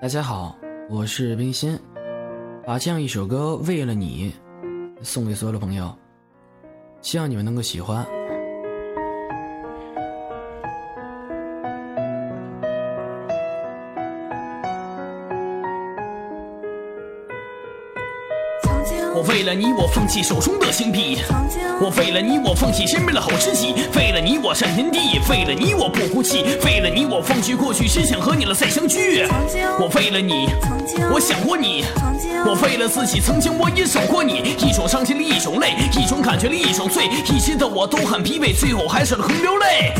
大家好，我是冰心，把这样一首歌《为了你》送给所有的朋友，希望你们能够喜欢。我为了你，我放弃手中的星币；我为了你，我放弃身边的好知己；为了你，我上天地；为了你，我不哭泣；为了你，过去，只想和你了再相聚。我为了你，我想过你；我为了自己，曾经我也守过你。一种伤心的一种泪，一种感觉的一种醉。一直的我都很疲惫，最后还是很流泪。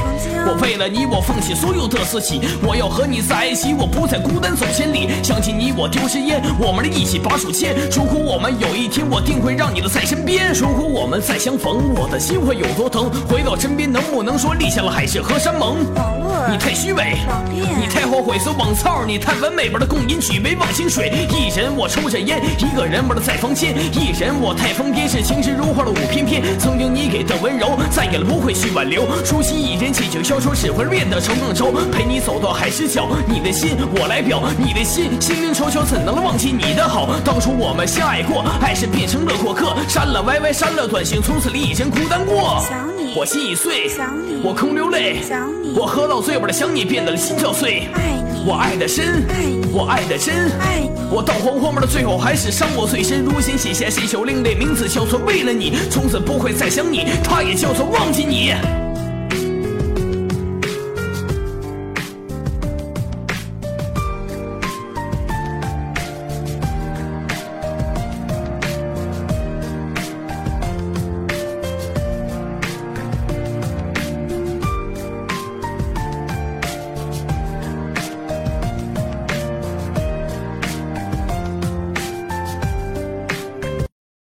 我为了你，我放弃所有的自己，我要和你在一起，我不再孤单走千里。想起你，我丢失烟，我们的一起把手牵。如果我们有一天，我定会让你的在身边。如果我们再相逢，我的心会有多疼？回到身边，能不能说立下了海誓和山盟？你太虚伪，你太后悔，说网操，你太完美，玩的共饮举杯忘情水。一人我抽着烟，一个人玩的在房间。一人我太疯癫，是情诗如画的舞翩翩。曾经你给的温柔，再也不会去挽留。熟悉一人借酒消愁，只会变得愁更愁。陪你走到海之角，你的心我来表，你的心心灵悄悄，怎能忘记你的好？当初我们相爱过，爱是变成了过客，删了 YY，删了短信，从此离一人孤单过。想你我心已碎，想你我空流泪，想你我喝到醉，我的想你变得了心跳碎。爱你我爱的深，爱你我爱的真，爱你我到黄荒的最后还是伤我最深。如今写下这首另类名字，叫做为了你，从此不会再想你，他也叫做忘记你。